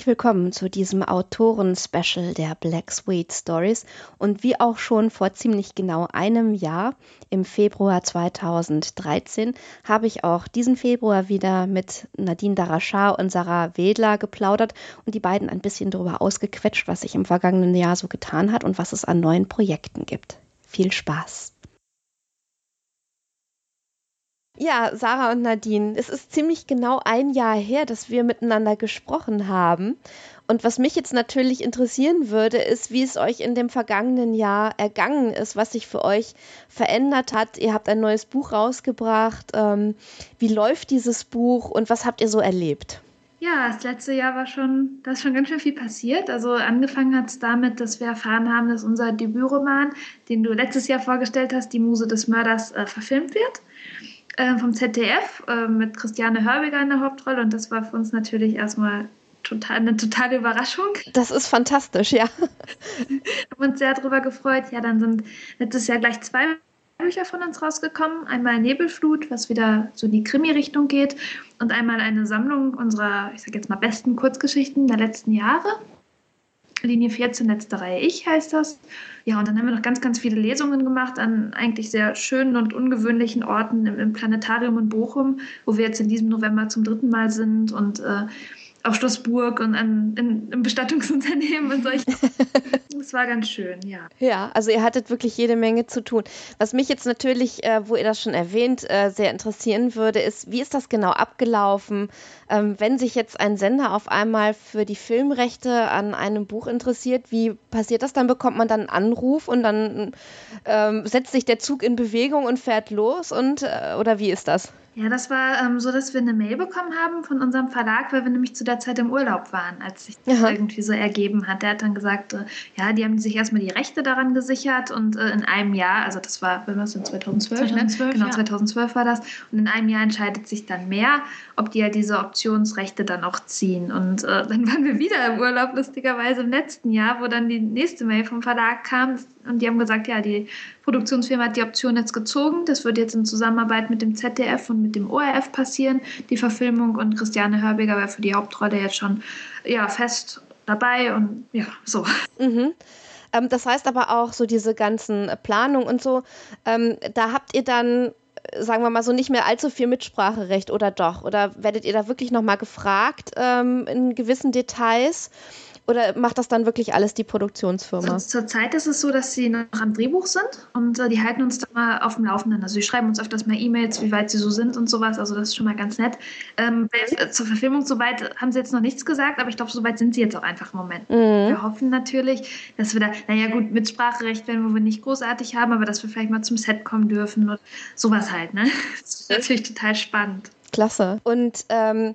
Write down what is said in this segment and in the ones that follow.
Herzlich willkommen zu diesem Autoren-Special der Black Sweet Stories. Und wie auch schon vor ziemlich genau einem Jahr, im Februar 2013, habe ich auch diesen Februar wieder mit Nadine Darachar und Sarah Wedler geplaudert und die beiden ein bisschen darüber ausgequetscht, was sich im vergangenen Jahr so getan hat und was es an neuen Projekten gibt. Viel Spaß! Ja, Sarah und Nadine, es ist ziemlich genau ein Jahr her, dass wir miteinander gesprochen haben. Und was mich jetzt natürlich interessieren würde, ist, wie es euch in dem vergangenen Jahr ergangen ist, was sich für euch verändert hat. Ihr habt ein neues Buch rausgebracht. Ähm, wie läuft dieses Buch und was habt ihr so erlebt? Ja, das letzte Jahr war schon, da ist schon ganz schön viel passiert. Also angefangen hat es damit, dass wir erfahren haben, dass unser Debütroman, den du letztes Jahr vorgestellt hast, Die Muse des Mörders, äh, verfilmt wird äh, vom ZDF äh, mit Christiane Hörbiger in der Hauptrolle und das war für uns natürlich erstmal total, eine totale Überraschung. Das ist fantastisch, ja. haben uns sehr darüber gefreut. Ja, dann sind letztes Jahr gleich zwei Bücher von uns rausgekommen. Einmal Nebelflut, was wieder so in die Krimi-Richtung geht und einmal eine Sammlung unserer, ich sag jetzt mal, besten Kurzgeschichten der letzten Jahre. Linie 14, letzte Reihe Ich heißt das. Ja, und dann haben wir noch ganz, ganz viele Lesungen gemacht an eigentlich sehr schönen und ungewöhnlichen Orten im, im Planetarium in Bochum, wo wir jetzt in diesem November zum dritten Mal sind und äh, auf Schloss Burg und an, in, im Bestattungsunternehmen und solche. das war ganz schön, ja. Ja, also ihr hattet wirklich jede Menge zu tun. Was mich jetzt natürlich, äh, wo ihr das schon erwähnt, äh, sehr interessieren würde, ist, wie ist das genau abgelaufen, ähm, wenn sich jetzt ein Sender auf einmal für die Filmrechte an einem Buch interessiert? Wie passiert das? Dann bekommt man dann einen Anruf und dann ähm, setzt sich der Zug in Bewegung und fährt los und äh, oder wie ist das? Ja, das war ähm, so, dass wir eine Mail bekommen haben von unserem Verlag, weil wir nämlich zu der Zeit im Urlaub waren, als sich das Aha. irgendwie so ergeben hat. Der hat dann gesagt, äh, ja, die haben sich erstmal die Rechte daran gesichert und äh, in einem Jahr, also das war, wenn wir es in 2012, 2012 ne? genau, ja. 2012 war das, und in einem Jahr entscheidet sich dann mehr, ob die ja diese Optionsrechte dann auch ziehen. Und äh, dann waren wir wieder im Urlaub, lustigerweise im letzten Jahr, wo dann die nächste Mail vom Verlag kam und die haben gesagt, ja, die Produktionsfirma hat die Option jetzt gezogen. Das wird jetzt in Zusammenarbeit mit dem ZDF und mit dem ORF passieren, die Verfilmung. Und Christiane Hörbiger war für die Hauptrolle jetzt schon ja, fest dabei und ja, so. Mhm. Ähm, das heißt aber auch so diese ganzen Planungen und so, ähm, da habt ihr dann sagen wir mal so, nicht mehr allzu viel Mitspracherecht oder doch? Oder werdet ihr da wirklich nochmal gefragt ähm, in gewissen Details? Oder macht das dann wirklich alles die Produktionsfirma? Zur, Zeit ist es so, dass sie noch am Drehbuch sind und äh, die halten uns da mal auf dem Laufenden. Also sie schreiben uns öfters mal E-Mails, wie weit sie so sind und sowas. Also das ist schon mal ganz nett. Ähm, äh, zur Verfilmung soweit haben sie jetzt noch nichts gesagt, aber ich glaube, soweit sind sie jetzt auch einfach im Moment. Mhm. Wir hoffen natürlich, dass wir da, naja gut, Mitspracherecht werden wir nicht großartig haben, aber dass wir vielleicht mal zum Set kommen dürfen und sowas halt. Ne? Das ist natürlich total spannend. Klasse. Und ähm,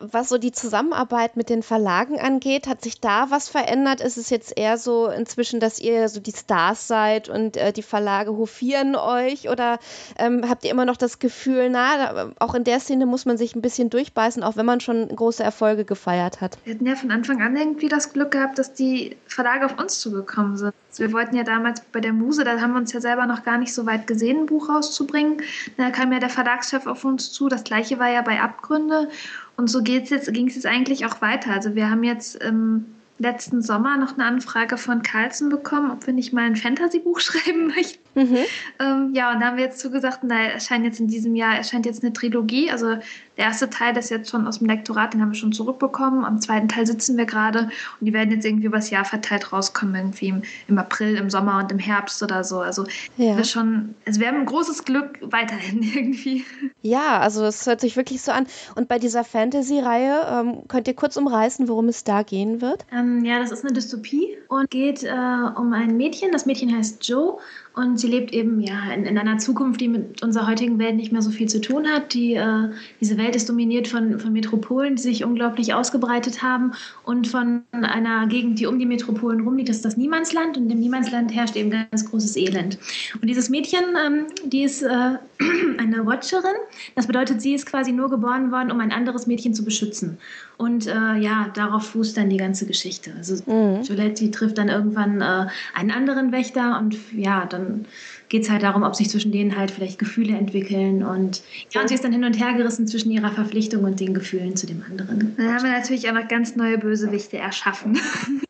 was so die Zusammenarbeit mit den Verlagen angeht, hat sich da was verändert? Ist es jetzt eher so inzwischen, dass ihr so die Stars seid und äh, die Verlage hofieren euch? Oder ähm, habt ihr immer noch das Gefühl, na, auch in der Szene muss man sich ein bisschen durchbeißen, auch wenn man schon große Erfolge gefeiert hat? Wir hatten ja von Anfang an irgendwie das Glück gehabt, dass die Verlage auf uns zugekommen sind. Wir wollten ja damals bei der Muse, da haben wir uns ja selber noch gar nicht so weit gesehen, ein Buch rauszubringen. Da kam ja der Verlagschef auf uns zu. Das gleiche war ja bei Abgründe. Und so geht's jetzt, ging es jetzt eigentlich auch weiter. Also wir haben jetzt im letzten Sommer noch eine Anfrage von Carlsen bekommen, ob wir nicht mal ein Fantasy-Buch schreiben möchten. Mhm. Ähm, ja, und da haben wir jetzt zugesagt, da erscheint jetzt in diesem Jahr erscheint jetzt eine Trilogie. Also der erste Teil ist jetzt schon aus dem Lektorat, den haben wir schon zurückbekommen. Am zweiten Teil sitzen wir gerade und die werden jetzt irgendwie übers Jahr verteilt rauskommen, irgendwie im, im April, im Sommer und im Herbst oder so. Also ja. wir schon, also wir haben ein großes Glück weiterhin irgendwie. Ja, also es hört sich wirklich so an. Und bei dieser Fantasy-Reihe ähm, könnt ihr kurz umreißen, worum es da gehen wird? Ähm, ja, das ist eine Dystopie und geht äh, um ein Mädchen. Das Mädchen heißt Joe und sie lebt eben ja in, in, einer Zukunft, die mit unserer heutigen Welt nicht mehr so viel zu tun hat. Die, äh, diese Welt ist dominiert von, von Metropolen, die sich unglaublich ausgebreitet haben und von einer Gegend, die um die Metropolen rumliegt. Das ist das Niemandsland und im Niemandsland herrscht eben ganz großes Elend. Und dieses Mädchen, ähm, die ist äh, eine Watcherin. Das bedeutet, sie ist quasi nur geboren worden, um ein anderes Mädchen zu beschützen. Und äh, ja, darauf fußt dann die ganze Geschichte. Also mhm. Gillette, trifft dann irgendwann äh, einen anderen Wächter und ja, dann dann geht es halt darum, ob sich zwischen denen halt vielleicht Gefühle entwickeln. Und ja, und sie ist dann hin und her gerissen zwischen ihrer Verpflichtung und den Gefühlen zu dem anderen. Dann haben wir natürlich auch noch ganz neue Bösewichte erschaffen.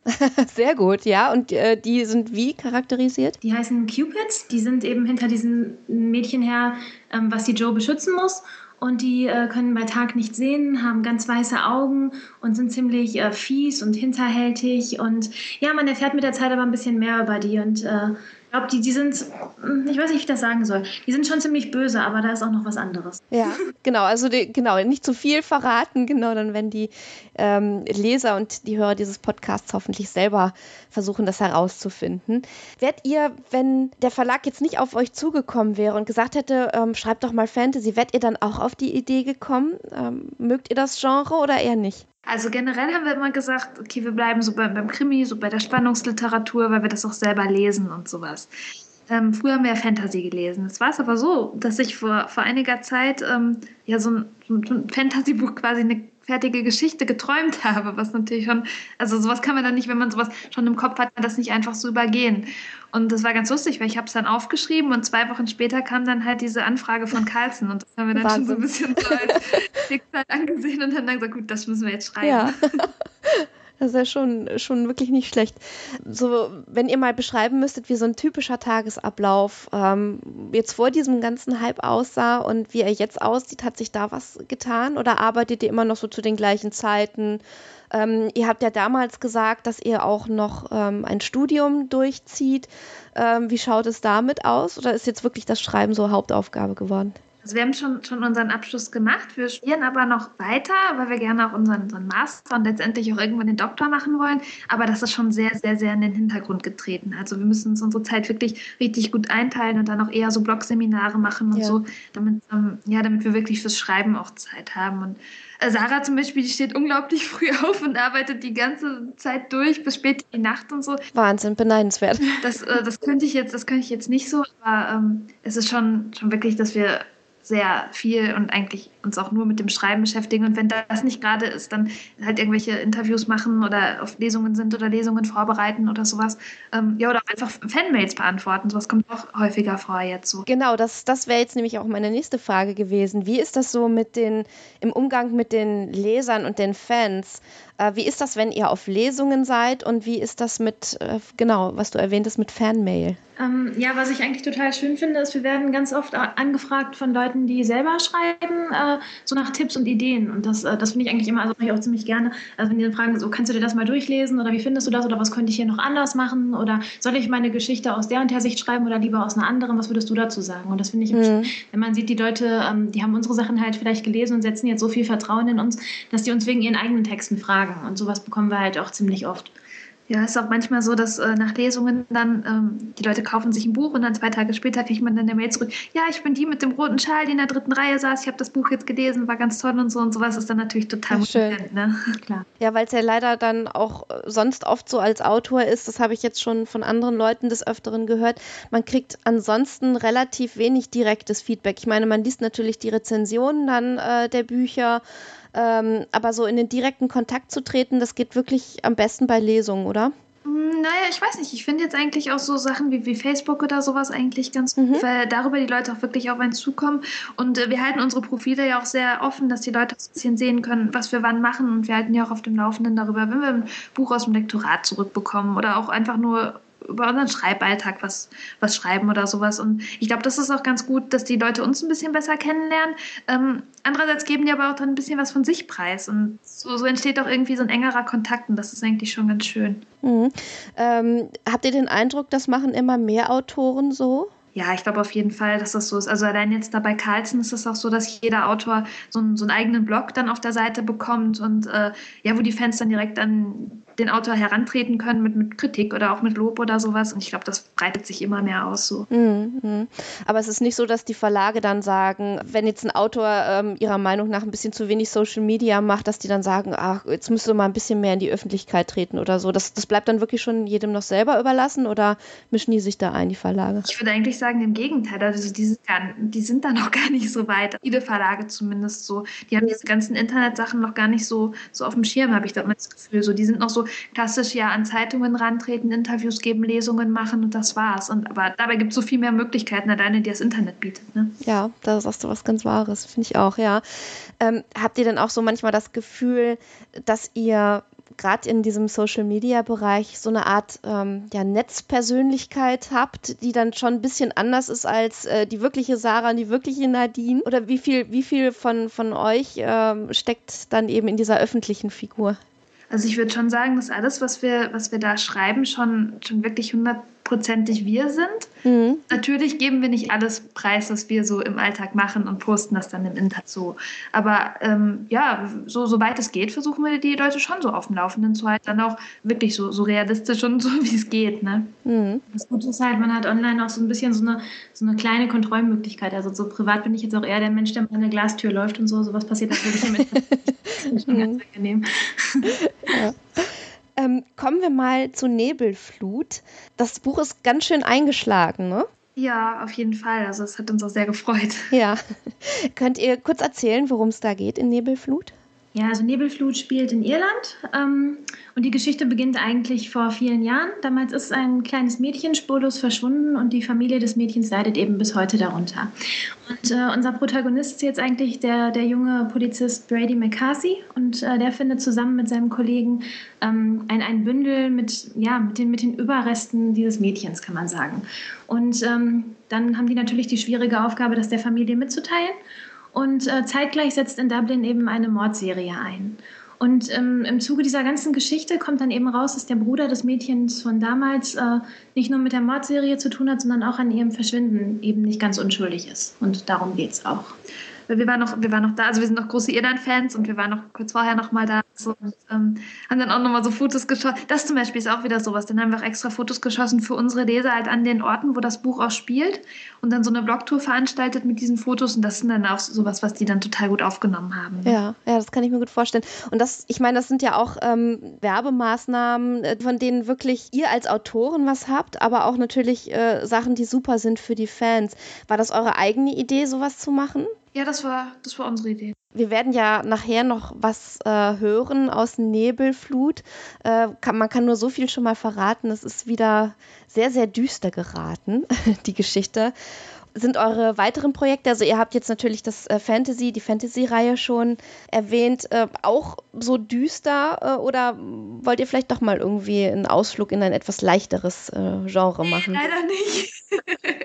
Sehr gut, ja. Und äh, die sind wie charakterisiert? Die heißen Cupids. Die sind eben hinter diesem Mädchen her, ähm, was die Joe beschützen muss und die äh, können bei Tag nicht sehen, haben ganz weiße Augen und sind ziemlich äh, fies und hinterhältig. Und ja, man erfährt mit der Zeit aber ein bisschen mehr über die und äh, glaube, die, die sind, hm, ich weiß nicht, wie ich das sagen soll. Die sind schon ziemlich böse, aber da ist auch noch was anderes. Ja, genau. Also die, genau, nicht zu viel verraten, genau, dann wenn die ähm, Leser und die Hörer dieses Podcasts hoffentlich selber versuchen, das herauszufinden. Wärt ihr, wenn der Verlag jetzt nicht auf euch zugekommen wäre und gesagt hätte, ähm, schreibt doch mal Fantasy, wärt ihr dann auch auf die Idee gekommen? Ähm, mögt ihr das Genre oder eher nicht? Also generell haben wir immer gesagt, okay, wir bleiben so beim, beim Krimi, so bei der Spannungsliteratur, weil wir das auch selber lesen und sowas. Ähm, früher haben wir Fantasy gelesen. Es war es aber so, dass ich vor, vor einiger Zeit ähm, ja so ein, so ein Fantasy-Buch quasi eine fertige Geschichte geträumt habe, was natürlich schon, also sowas kann man dann nicht, wenn man sowas schon im Kopf hat, das nicht einfach so übergehen. Und das war ganz lustig, weil ich habe es dann aufgeschrieben und zwei Wochen später kam dann halt diese Anfrage von Carlsen und das haben wir dann Wahnsinn. schon so ein bisschen so als Schicksal angesehen und dann gesagt, gut, das müssen wir jetzt schreiben. Ja. Das ist ja schon, schon wirklich nicht schlecht. So, wenn ihr mal beschreiben müsstet, wie so ein typischer Tagesablauf ähm, jetzt vor diesem ganzen Hype aussah und wie er jetzt aussieht, hat sich da was getan? Oder arbeitet ihr immer noch so zu den gleichen Zeiten? Ähm, ihr habt ja damals gesagt, dass ihr auch noch ähm, ein Studium durchzieht. Ähm, wie schaut es damit aus? Oder ist jetzt wirklich das Schreiben so Hauptaufgabe geworden? Also wir haben schon, schon unseren Abschluss gemacht. Wir studieren aber noch weiter, weil wir gerne auch unseren, unseren Master und letztendlich auch irgendwann den Doktor machen wollen. Aber das ist schon sehr, sehr, sehr in den Hintergrund getreten. Also wir müssen uns unsere Zeit wirklich richtig gut einteilen und dann auch eher so Blogseminare machen und ja. so, damit, ähm, ja, damit wir wirklich fürs Schreiben auch Zeit haben. Und äh, Sarah zum Beispiel, die steht unglaublich früh auf und arbeitet die ganze Zeit durch bis spät in die Nacht und so. Wahnsinn, beneidenswert. Das, äh, das könnte ich jetzt, das könnte ich jetzt nicht so, aber ähm, es ist schon, schon wirklich, dass wir sehr viel und eigentlich uns auch nur mit dem Schreiben beschäftigen. Und wenn das nicht gerade ist, dann halt irgendwelche Interviews machen oder auf Lesungen sind oder Lesungen vorbereiten oder sowas. Ähm, ja, oder einfach Fanmails beantworten. Sowas kommt auch häufiger vor jetzt so. Genau, das, das wäre jetzt nämlich auch meine nächste Frage gewesen. Wie ist das so mit den, im Umgang mit den Lesern und den Fans? Äh, wie ist das, wenn ihr auf Lesungen seid und wie ist das mit, äh, genau, was du erwähnt hast, mit Fanmail? Ähm, ja, was ich eigentlich total schön finde, ist, wir werden ganz oft angefragt von Leuten, die selber schreiben, äh, so nach Tipps und Ideen. Und das, äh, das finde ich eigentlich immer, also mache ich auch ziemlich gerne. Also wenn die dann fragen, so kannst du dir das mal durchlesen oder wie findest du das oder was könnte ich hier noch anders machen oder soll ich meine Geschichte aus der und der Sicht schreiben oder lieber aus einer anderen? Was würdest du dazu sagen? Und das finde ich, mhm. wenn man sieht, die Leute, ähm, die haben unsere Sachen halt vielleicht gelesen und setzen jetzt so viel Vertrauen in uns, dass die uns wegen ihren eigenen Texten fragen. Und sowas bekommen wir halt auch ziemlich oft. Ja, es ist auch manchmal so, dass äh, nach Lesungen dann ähm, die Leute kaufen sich ein Buch und dann zwei Tage später kriegt man dann eine Mail zurück. Ja, ich bin die mit dem roten Schal, die in der dritten Reihe saß. Ich habe das Buch jetzt gelesen, war ganz toll und so und sowas ist dann natürlich total ja, schön. Ne? Klar. Ja, weil es ja leider dann auch äh, sonst oft so als Autor ist, das habe ich jetzt schon von anderen Leuten des Öfteren gehört. Man kriegt ansonsten relativ wenig direktes Feedback. Ich meine, man liest natürlich die Rezensionen dann äh, der Bücher ähm, aber so in den direkten Kontakt zu treten, das geht wirklich am besten bei Lesungen, oder? Hm, naja, ich weiß nicht. Ich finde jetzt eigentlich auch so Sachen wie, wie Facebook oder sowas eigentlich ganz mhm. gut, weil darüber die Leute auch wirklich auf einen zukommen. Und äh, wir halten unsere Profile ja auch sehr offen, dass die Leute ein bisschen sehen können, was wir wann machen. Und wir halten ja auch auf dem Laufenden darüber, wenn wir ein Buch aus dem Lektorat zurückbekommen oder auch einfach nur über unseren Schreiballtag was, was schreiben oder sowas. Und ich glaube, das ist auch ganz gut, dass die Leute uns ein bisschen besser kennenlernen. Ähm, andererseits geben die aber auch dann ein bisschen was von sich preis. Und so, so entsteht auch irgendwie so ein engerer Kontakt und das ist eigentlich schon ganz schön. Mhm. Ähm, habt ihr den Eindruck, das machen immer mehr Autoren so? Ja, ich glaube auf jeden Fall, dass das so ist. Also allein jetzt da bei Carlsen ist es auch so, dass jeder Autor so, einen, so einen eigenen Blog dann auf der Seite bekommt und äh, ja, wo die Fans dann direkt an den Autor herantreten können mit, mit Kritik oder auch mit Lob oder sowas. Und ich glaube, das breitet sich immer mehr aus so. Mhm. Aber es ist nicht so, dass die Verlage dann sagen, wenn jetzt ein Autor ähm, ihrer Meinung nach ein bisschen zu wenig Social Media macht, dass die dann sagen, ach, jetzt müsste mal ein bisschen mehr in die Öffentlichkeit treten oder so. Das, das bleibt dann wirklich schon jedem noch selber überlassen oder mischen die sich da ein, die Verlage? Ich würde eigentlich sagen, im Gegenteil. Also die sind, gar, die sind da noch gar nicht so weit. Viele Verlage zumindest so. Die haben diese ganzen Internetsachen noch gar nicht so, so auf dem Schirm, habe ich da mal das Gefühl. So, die sind noch so, klassisch ja an Zeitungen rantreten, Interviews geben, Lesungen machen und das war's. Und aber dabei gibt es so viel mehr Möglichkeiten alleine, die das Internet bietet. Ne? Ja, da sagst du was ganz Wahres, finde ich auch, ja. Ähm, habt ihr denn auch so manchmal das Gefühl, dass ihr gerade in diesem Social-Media-Bereich so eine Art ähm, ja, Netzpersönlichkeit habt, die dann schon ein bisschen anders ist als äh, die wirkliche Sarah und die wirkliche Nadine? Oder wie viel, wie viel von, von euch ähm, steckt dann eben in dieser öffentlichen Figur? Also ich würde schon sagen, dass alles, was wir, was wir da schreiben, schon, schon wirklich 100 hundertprozentig wir sind. Mhm. Natürlich geben wir nicht alles preis, was wir so im Alltag machen und posten das dann im Internet so. Aber ähm, ja, so, soweit es geht, versuchen wir die Leute schon so auf dem Laufenden zu halten. Dann auch wirklich so, so realistisch und so, wie es geht. Ne? Mhm. Das Gute ist halt, man hat online auch so ein bisschen so eine, so eine kleine Kontrollmöglichkeit. Also so privat bin ich jetzt auch eher der Mensch, der mal an der Glastür läuft und so. Sowas passiert natürlich im Internet. das ist schon ganz angenehm. Ja. Ähm, kommen wir mal zu Nebelflut. Das Buch ist ganz schön eingeschlagen, ne? Ja, auf jeden Fall. Also es hat uns auch sehr gefreut. Ja. Könnt ihr kurz erzählen, worum es da geht in Nebelflut? Ja, also Nebelflut spielt in Irland ähm, und die Geschichte beginnt eigentlich vor vielen Jahren. Damals ist ein kleines Mädchen spurlos verschwunden und die Familie des Mädchens leidet eben bis heute darunter. Und äh, unser Protagonist ist jetzt eigentlich der, der junge Polizist Brady McCarthy und äh, der findet zusammen mit seinem Kollegen ähm, ein, ein Bündel mit, ja, mit, den, mit den Überresten dieses Mädchens, kann man sagen. Und ähm, dann haben die natürlich die schwierige Aufgabe, das der Familie mitzuteilen. Und äh, zeitgleich setzt in Dublin eben eine Mordserie ein. Und ähm, im Zuge dieser ganzen Geschichte kommt dann eben raus, dass der Bruder des Mädchens von damals äh, nicht nur mit der Mordserie zu tun hat, sondern auch an ihrem Verschwinden eben nicht ganz unschuldig ist. Und darum geht es auch wir waren noch, wir waren noch da, also wir sind noch große Irland-Fans und wir waren noch kurz vorher noch mal da so, und ähm, haben dann auch noch mal so Fotos geschossen. Das zum Beispiel ist auch wieder sowas. Dann haben wir auch extra Fotos geschossen für unsere Leser halt an den Orten, wo das Buch auch spielt und dann so eine Blogtour veranstaltet mit diesen Fotos und das sind dann auch sowas, was die dann total gut aufgenommen haben. Ja, ja, das kann ich mir gut vorstellen. Und das, ich meine, das sind ja auch ähm, Werbemaßnahmen, äh, von denen wirklich ihr als Autoren was habt, aber auch natürlich äh, Sachen, die super sind für die Fans. War das eure eigene Idee, sowas zu machen? Ja, das war, das war unsere Idee. Wir werden ja nachher noch was äh, hören aus Nebelflut. Äh, kann, man kann nur so viel schon mal verraten. Es ist wieder sehr, sehr düster geraten, die Geschichte sind eure weiteren Projekte? Also ihr habt jetzt natürlich das äh, Fantasy, die Fantasy-Reihe schon erwähnt, äh, auch so düster äh, oder wollt ihr vielleicht doch mal irgendwie einen Ausflug in ein etwas leichteres Genre machen? Leider nicht.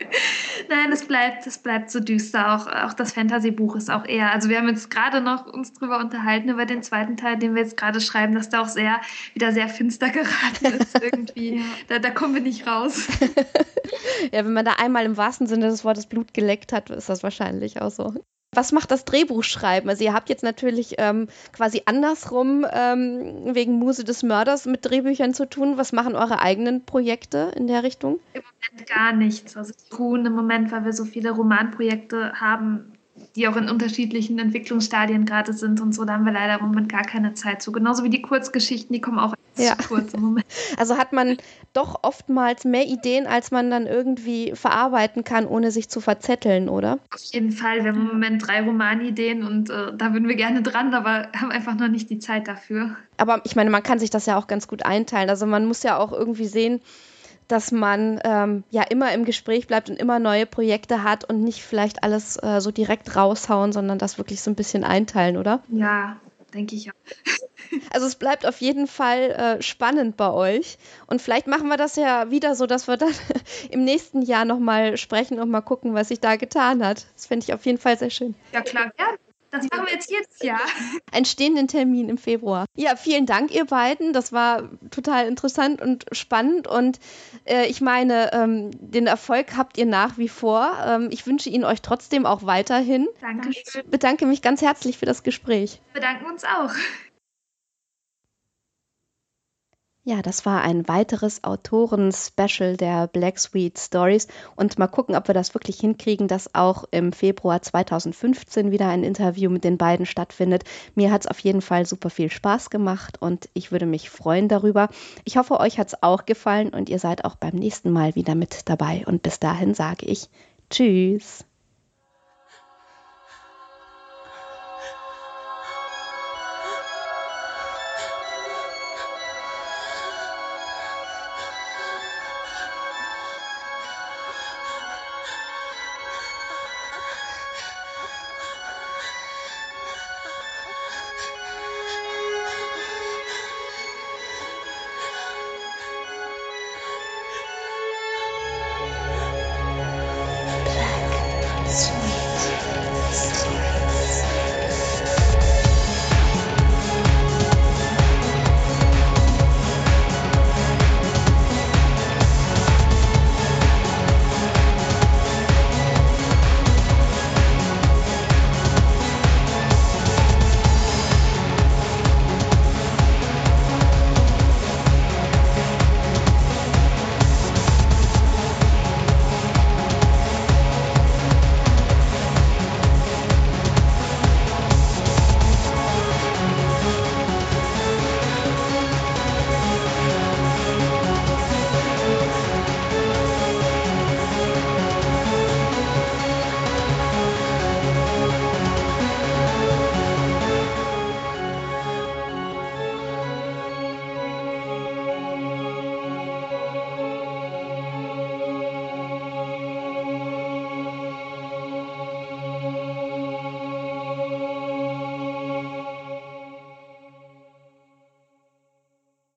Nein, es bleibt, es bleibt so düster. Auch, auch das Fantasy-Buch ist auch eher. Also wir haben jetzt gerade noch uns drüber unterhalten über den zweiten Teil, den wir jetzt gerade schreiben, dass da auch sehr wieder sehr finster geraten ist irgendwie. da, da kommen wir nicht raus. ja, wenn man da einmal im wahrsten Sinne des Wortes Blut geleckt hat, ist das wahrscheinlich auch so. Was macht das Drehbuchschreiben? Also ihr habt jetzt natürlich ähm, quasi andersrum ähm, wegen Muse des Mörders mit Drehbüchern zu tun. Was machen eure eigenen Projekte in der Richtung? Im gar nichts. Also ruhen im Moment, weil wir so viele Romanprojekte haben, die auch in unterschiedlichen Entwicklungsstadien gerade sind und so, da haben wir leider im Moment gar keine Zeit zu. Genauso wie die Kurzgeschichten, die kommen auch ja. zu kurz im Moment. Also hat man doch oftmals mehr Ideen, als man dann irgendwie verarbeiten kann, ohne sich zu verzetteln, oder? Auf jeden Fall. Wir haben im Moment drei Romanideen und äh, da würden wir gerne dran, aber haben einfach noch nicht die Zeit dafür. Aber ich meine, man kann sich das ja auch ganz gut einteilen. Also man muss ja auch irgendwie sehen, dass man ähm, ja immer im Gespräch bleibt und immer neue Projekte hat und nicht vielleicht alles äh, so direkt raushauen, sondern das wirklich so ein bisschen einteilen, oder? Ja, denke ich auch. Also es bleibt auf jeden Fall äh, spannend bei euch. Und vielleicht machen wir das ja wieder so, dass wir dann im nächsten Jahr nochmal sprechen und mal gucken, was sich da getan hat. Das fände ich auf jeden Fall sehr schön. Ja, klar, gerne. Das machen wir jetzt jetzt, ja. Einen stehenden Termin im Februar. Ja, vielen Dank, ihr beiden. Das war total interessant und spannend. Und äh, ich meine, ähm, den Erfolg habt ihr nach wie vor. Ähm, ich wünsche ihn euch trotzdem auch weiterhin. Dankeschön. Ich bedanke mich ganz herzlich für das Gespräch. Wir bedanken uns auch. Ja, das war ein weiteres Autoren-Special der Black Sweet Stories. Und mal gucken, ob wir das wirklich hinkriegen, dass auch im Februar 2015 wieder ein Interview mit den beiden stattfindet. Mir hat es auf jeden Fall super viel Spaß gemacht und ich würde mich freuen darüber. Ich hoffe, euch hat es auch gefallen und ihr seid auch beim nächsten Mal wieder mit dabei. Und bis dahin sage ich Tschüss.